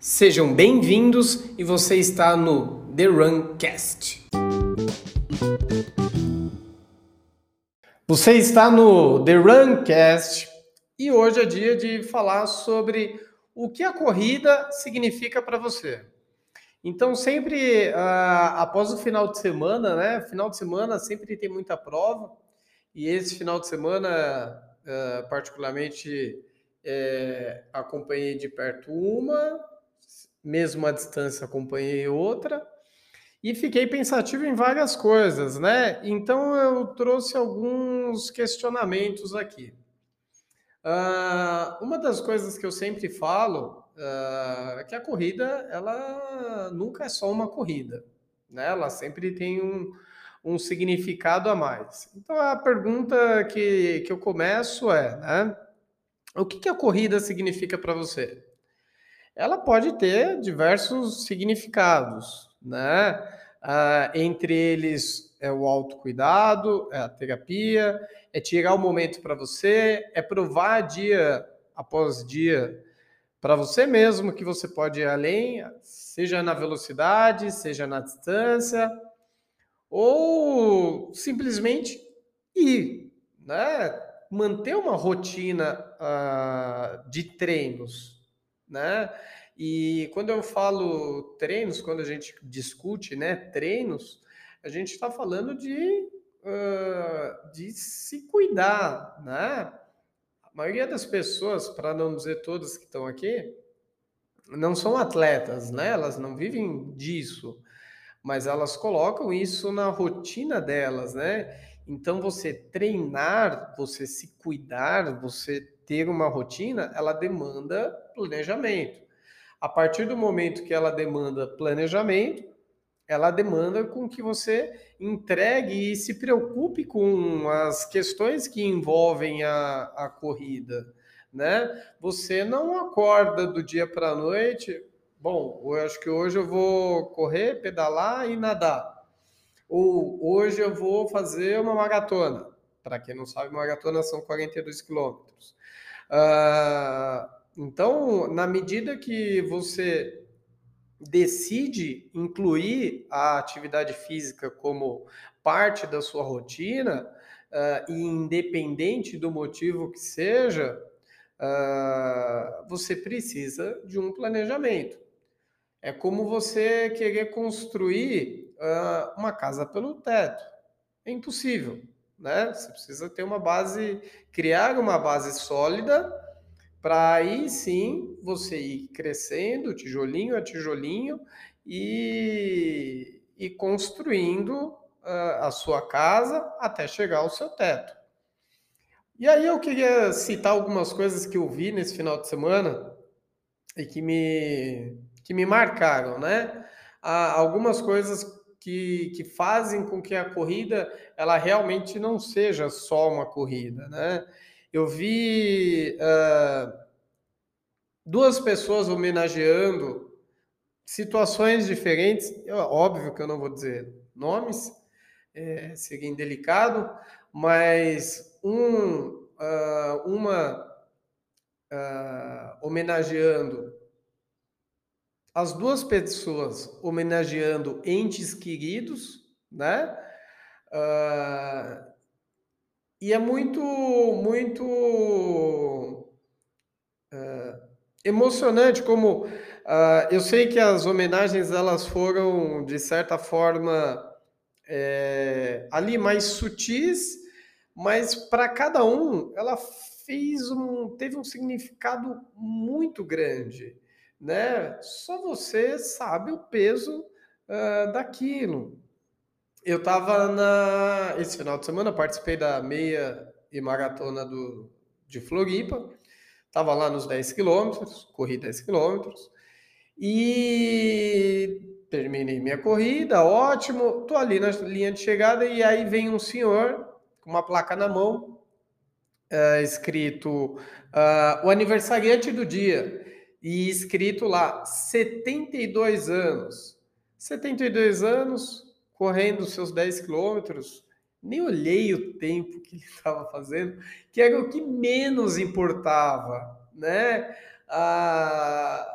Sejam bem-vindos e você está no The Runcast. Você está no The Runcast e hoje é dia de falar sobre o que a corrida significa para você. Então, sempre uh, após o final de semana, né? Final de semana sempre tem muita prova e esse final de semana, uh, particularmente, é, acompanhei de perto uma, mesmo à distância acompanhei outra e fiquei pensativo em várias coisas, né? Então eu trouxe alguns questionamentos aqui. Uh, uma das coisas que eu sempre falo uh, é que a corrida ela nunca é só uma corrida, né? Ela sempre tem um, um significado a mais. Então a pergunta que, que eu começo é, né? O que, que a corrida significa para você? Ela pode ter diversos significados, né? Ah, entre eles é o autocuidado, é a terapia, é tirar o momento para você, é provar dia após dia para você mesmo que você pode ir além, seja na velocidade, seja na distância, ou simplesmente ir, né? Manter uma rotina uh, de treinos, né? E quando eu falo treinos, quando a gente discute, né, treinos, a gente está falando de, uh, de se cuidar, né? A maioria das pessoas, para não dizer todas que estão aqui, não são atletas, né? Elas não vivem disso, mas elas colocam isso na rotina delas, né? Então, você treinar, você se cuidar, você ter uma rotina, ela demanda planejamento. A partir do momento que ela demanda planejamento, ela demanda com que você entregue e se preocupe com as questões que envolvem a, a corrida, né? Você não acorda do dia para a noite, bom, eu acho que hoje eu vou correr, pedalar e nadar. Ou hoje eu vou fazer uma maratona. Para quem não sabe, maratona são 42 quilômetros. Uh, então, na medida que você decide incluir a atividade física como parte da sua rotina, uh, independente do motivo que seja, uh, você precisa de um planejamento. É como você querer construir uh, uma casa pelo teto. É impossível né? Você precisa ter uma base, criar uma base sólida para aí sim você ir crescendo, tijolinho a tijolinho e, e construindo uh, a sua casa até chegar ao seu teto. E aí eu queria citar algumas coisas que eu vi nesse final de semana e que me, que me marcaram, né? Há algumas coisas que, que fazem com que a corrida ela realmente não seja só uma corrida, né? Eu vi uh, duas pessoas homenageando situações diferentes. Óbvio que eu não vou dizer nomes, é, seria indelicado, mas um, uh, uma uh, homenageando as duas pessoas homenageando entes queridos, né? Uh, e é muito, muito uh, emocionante como uh, eu sei que as homenagens elas foram de certa forma é, ali mais sutis, mas para cada um ela fez um teve um significado muito grande né? Só você sabe o peso uh, daquilo. Eu estava na esse final de semana participei da meia e maratona do de Floripa. Estava lá nos 10 quilômetros, corri 10 quilômetros e terminei minha corrida, ótimo. Tô ali na linha de chegada e aí vem um senhor com uma placa na mão, uh, escrito uh, o aniversariante do dia e escrito lá 72 anos. 72 anos, correndo seus 10 quilômetros, nem olhei o tempo que ele estava fazendo, que era o que menos importava, né? Ah,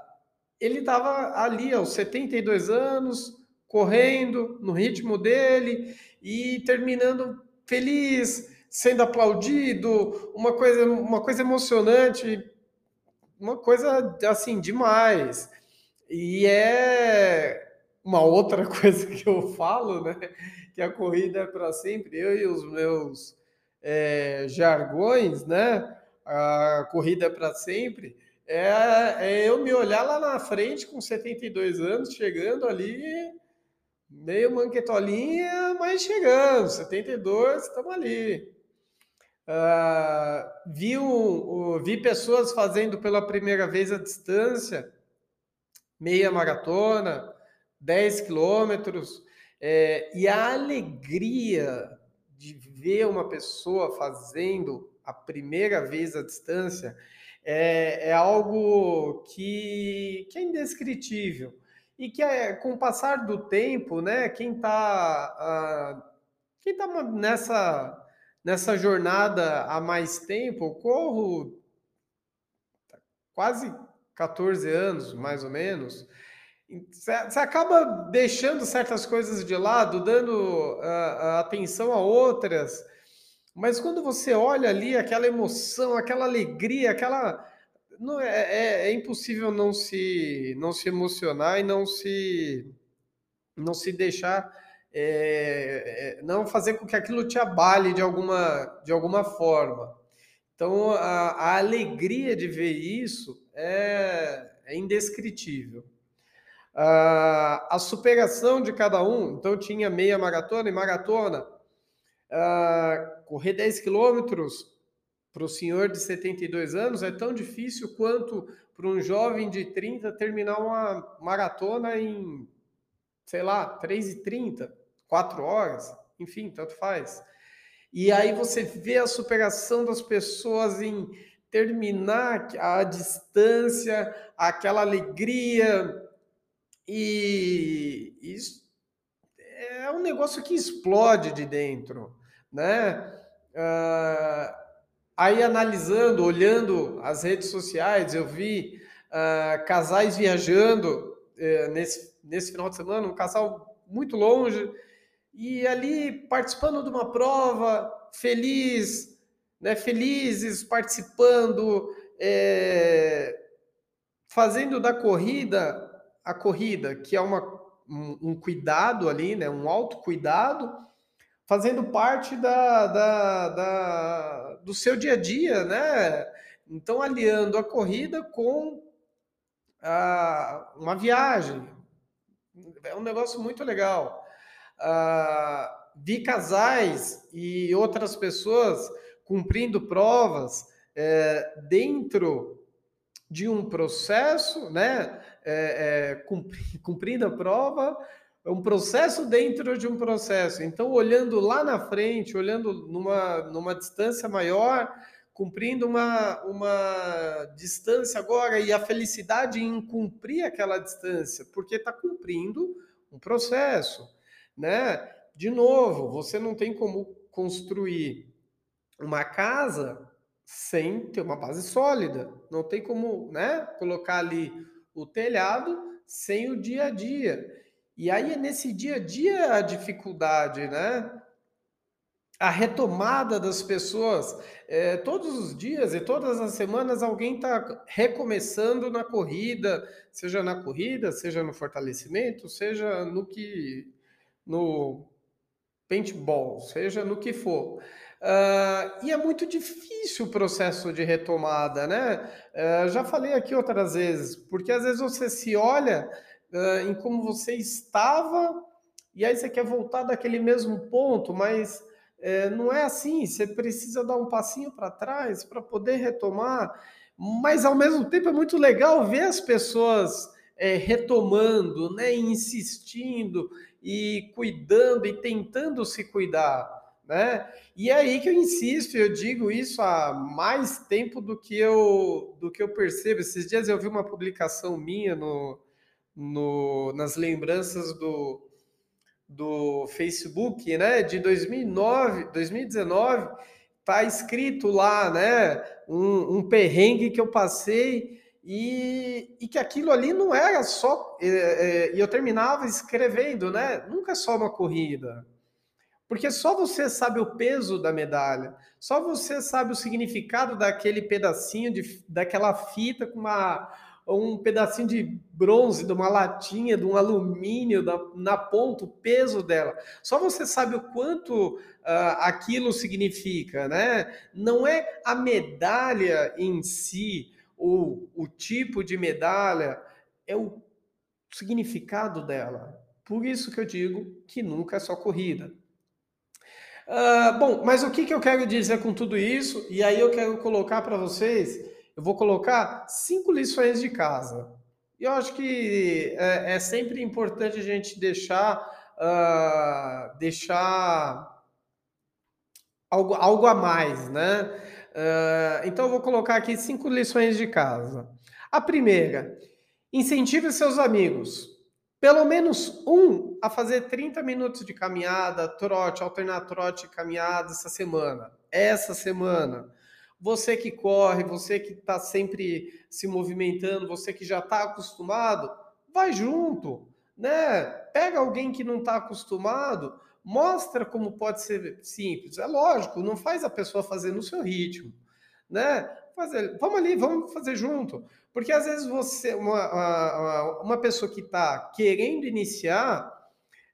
ele estava ali aos 72 anos, correndo no ritmo dele e terminando feliz, sendo aplaudido, uma coisa, uma coisa emocionante, uma coisa assim demais. E é uma outra coisa que eu falo, né? Que a corrida é para sempre. Eu e os meus é, jargões, né? A corrida é para sempre. É, é, eu me olhar lá na frente com 72 anos, chegando ali, meio manquetolinha, mas chegando, 72, estamos ali. Uh, vi, um, vi pessoas fazendo pela primeira vez a distância, meia maratona, 10 quilômetros, é, e a alegria de ver uma pessoa fazendo a primeira vez a distância é, é algo que, que é indescritível. E que é, com o passar do tempo, né, quem está uh, quem tá nessa nessa jornada há mais tempo, eu corro quase 14 anos, mais ou menos, você acaba deixando certas coisas de lado, dando uh, atenção a outras, mas quando você olha ali aquela emoção, aquela alegria, aquela. Não, é, é, é impossível não se, não se emocionar e não se, não se deixar. É, é não fazer com que aquilo te abale de alguma, de alguma forma. Então, a, a alegria de ver isso é, é indescritível. a superação de cada um, então tinha meia maratona e maratona, correr 10 quilômetros para o senhor de 72 anos é tão difícil quanto para um jovem de 30 terminar uma maratona em, sei lá, 3h30, 4 horas, enfim, tanto faz. E aí você vê a superação das pessoas em terminar a distância, aquela alegria, e isso é um negócio que explode de dentro né? Uh, aí analisando, olhando as redes sociais, eu vi uh, casais viajando uh, nesse, nesse final de semana, um casal muito longe, e ali participando de uma prova, feliz, né, felizes, participando, é, fazendo da corrida a corrida, que é uma, um, um cuidado ali, né, um autocuidado, fazendo parte da, da, da, do seu dia a dia, né? Então, aliando a corrida com a, uma viagem. É um negócio muito legal. Ah, vi casais e outras pessoas cumprindo provas é, dentro de um processo, né? É, é, cumprindo a prova um processo dentro de um processo. Então, olhando lá na frente, olhando numa, numa distância maior, cumprindo uma, uma distância agora e a felicidade em cumprir aquela distância, porque está cumprindo um processo, né? De novo, você não tem como construir uma casa sem ter uma base sólida. Não tem como, né, colocar ali o telhado sem o dia a dia. E aí é nesse dia a dia a dificuldade, né? A retomada das pessoas. É, todos os dias e todas as semanas alguém está recomeçando na corrida, seja na corrida, seja no fortalecimento, seja no que. No paintball, seja no que for. Uh, e é muito difícil o processo de retomada, né? Uh, já falei aqui outras vezes, porque às vezes você se olha uh, em como você estava, e aí você quer voltar daquele mesmo ponto, mas uh, não é assim. Você precisa dar um passinho para trás para poder retomar. Mas ao mesmo tempo é muito legal ver as pessoas é, retomando, né, insistindo e cuidando e tentando se cuidar. Né? E é aí que eu insisto, eu digo isso há mais tempo do que eu do que eu percebo. Esses dias eu vi uma publicação minha no, no, nas lembranças do, do Facebook, né, de 2009, 2019, tá escrito lá, né, um, um perrengue que eu passei e, e que aquilo ali não era só. E é, é, eu terminava escrevendo, né? Nunca é só uma corrida. Porque só você sabe o peso da medalha, só você sabe o significado daquele pedacinho, de, daquela fita com uma, um pedacinho de bronze, de uma latinha, de um alumínio na, na ponta, o peso dela. Só você sabe o quanto uh, aquilo significa, né? Não é a medalha em si, ou o tipo de medalha, é o significado dela. Por isso que eu digo que nunca é só corrida. Uh, bom, mas o que, que eu quero dizer com tudo isso? E aí eu quero colocar para vocês, eu vou colocar cinco lições de casa. Eu acho que é, é sempre importante a gente deixar, uh, deixar algo, algo a mais, né? Uh, então eu vou colocar aqui cinco lições de casa. A primeira, incentive seus amigos pelo menos um a fazer 30 minutos de caminhada, trote, alternar trote e caminhada essa semana. Essa semana. Você que corre, você que está sempre se movimentando, você que já está acostumado, vai junto, né? Pega alguém que não está acostumado, mostra como pode ser simples. É lógico, não faz a pessoa fazer no seu ritmo, né? Fazer, vamos ali, vamos fazer junto. Porque às vezes você, uma, uma pessoa que está querendo iniciar,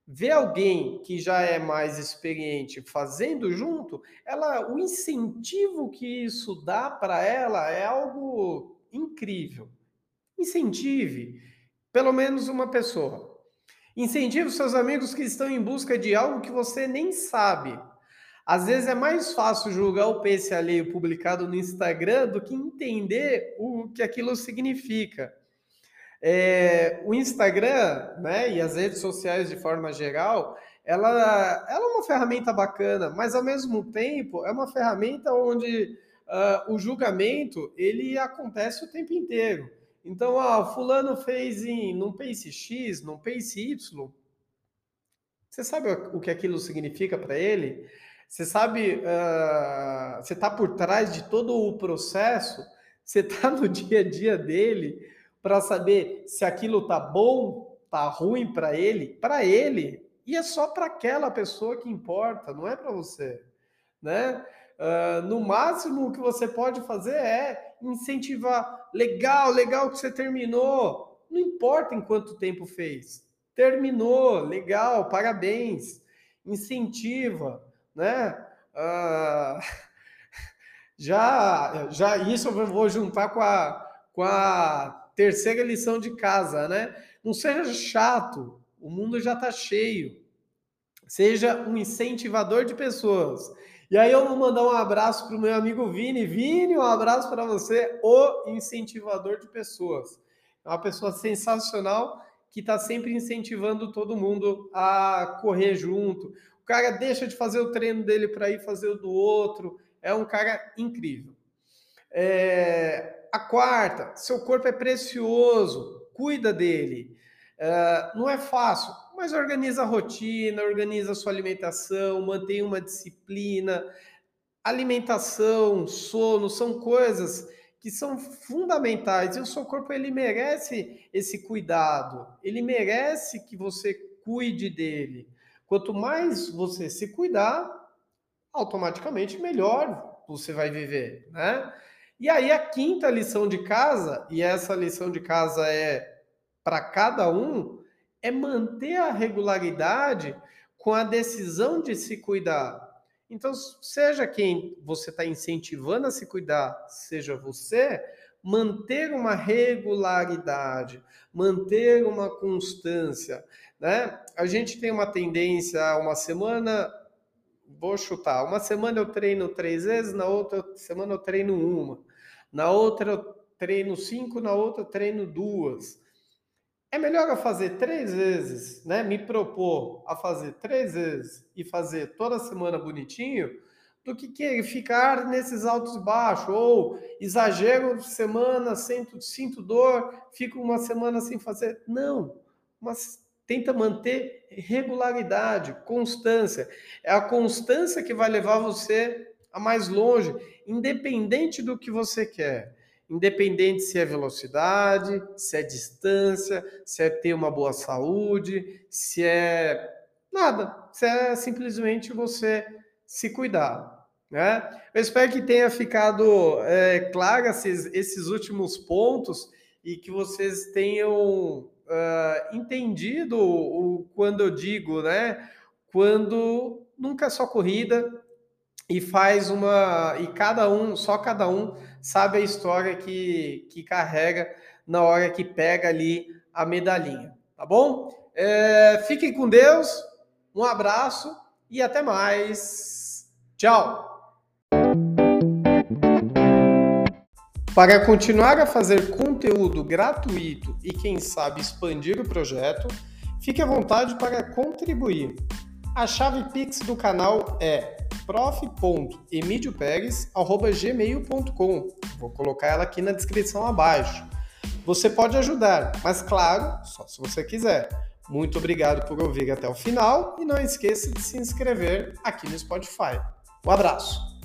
vê alguém que já é mais experiente fazendo junto, ela, o incentivo que isso dá para ela é algo incrível. Incentive pelo menos uma pessoa. Incentive seus amigos que estão em busca de algo que você nem sabe. Às vezes é mais fácil julgar o peixe alheio publicado no Instagram do que entender o que aquilo significa. É, o Instagram, né, e as redes sociais de forma geral, ela, ela é uma ferramenta bacana, mas ao mesmo tempo é uma ferramenta onde uh, o julgamento ele acontece o tempo inteiro. Então, ah, fulano fez em num pace X, num pace Y. Você sabe o que aquilo significa para ele? Você sabe, uh, você está por trás de todo o processo, você está no dia a dia dele para saber se aquilo tá bom, tá ruim para ele, para ele, e é só para aquela pessoa que importa, não é para você, né? Uh, no máximo o que você pode fazer é incentivar, legal, legal que você terminou, não importa em quanto tempo fez, terminou, legal, parabéns, incentiva, né? Uh, já, já isso eu vou juntar com a, com a terceira lição de casa, né? Não seja chato, o mundo já está cheio. Seja um incentivador de pessoas. E aí eu vou mandar um abraço para o meu amigo Vini. Vini, um abraço para você, o incentivador de pessoas. É uma pessoa sensacional que está sempre incentivando todo mundo a correr junto, cara deixa de fazer o treino dele para ir fazer o do outro. É um cara incrível. É, a quarta, seu corpo é precioso, cuida dele. É, não é fácil, mas organiza a rotina, organiza a sua alimentação, mantém uma disciplina. Alimentação, sono são coisas que são fundamentais e o seu corpo ele merece esse cuidado, ele merece que você cuide dele. Quanto mais você se cuidar, automaticamente melhor você vai viver, né? E aí a quinta lição de casa, e essa lição de casa é para cada um, é manter a regularidade com a decisão de se cuidar. Então, seja quem você está incentivando a se cuidar, seja você, manter uma regularidade, manter uma constância, né? A gente tem uma tendência, uma semana, vou chutar, uma semana eu treino três vezes, na outra semana eu treino uma, na outra eu treino cinco, na outra eu treino duas. É melhor eu fazer três vezes, né? Me propor a fazer três vezes e fazer toda semana bonitinho, do que, que ficar nesses altos e baixos, ou exagero semana, sinto, sinto dor, fico uma semana sem fazer. Não, mas tenta manter regularidade, constância. É a constância que vai levar você a mais longe, independente do que você quer. Independente se é velocidade, se é distância, se é ter uma boa saúde, se é nada, se é simplesmente você se cuidar. Né? Eu espero que tenha ficado é, claro esses, esses últimos pontos e que vocês tenham uh, entendido o, quando eu digo, né? Quando nunca é só corrida e faz uma. E cada um, só cada um sabe a história que, que carrega na hora que pega ali a medalhinha, tá bom? É, fiquem com Deus, um abraço e até mais. Tchau! Para continuar a fazer conteúdo gratuito e, quem sabe, expandir o projeto, fique à vontade para contribuir. A chave Pix do canal é prof.emidioperes.gmail.com. Vou colocar ela aqui na descrição abaixo. Você pode ajudar, mas claro, só se você quiser. Muito obrigado por ouvir até o final e não esqueça de se inscrever aqui no Spotify. Um abraço!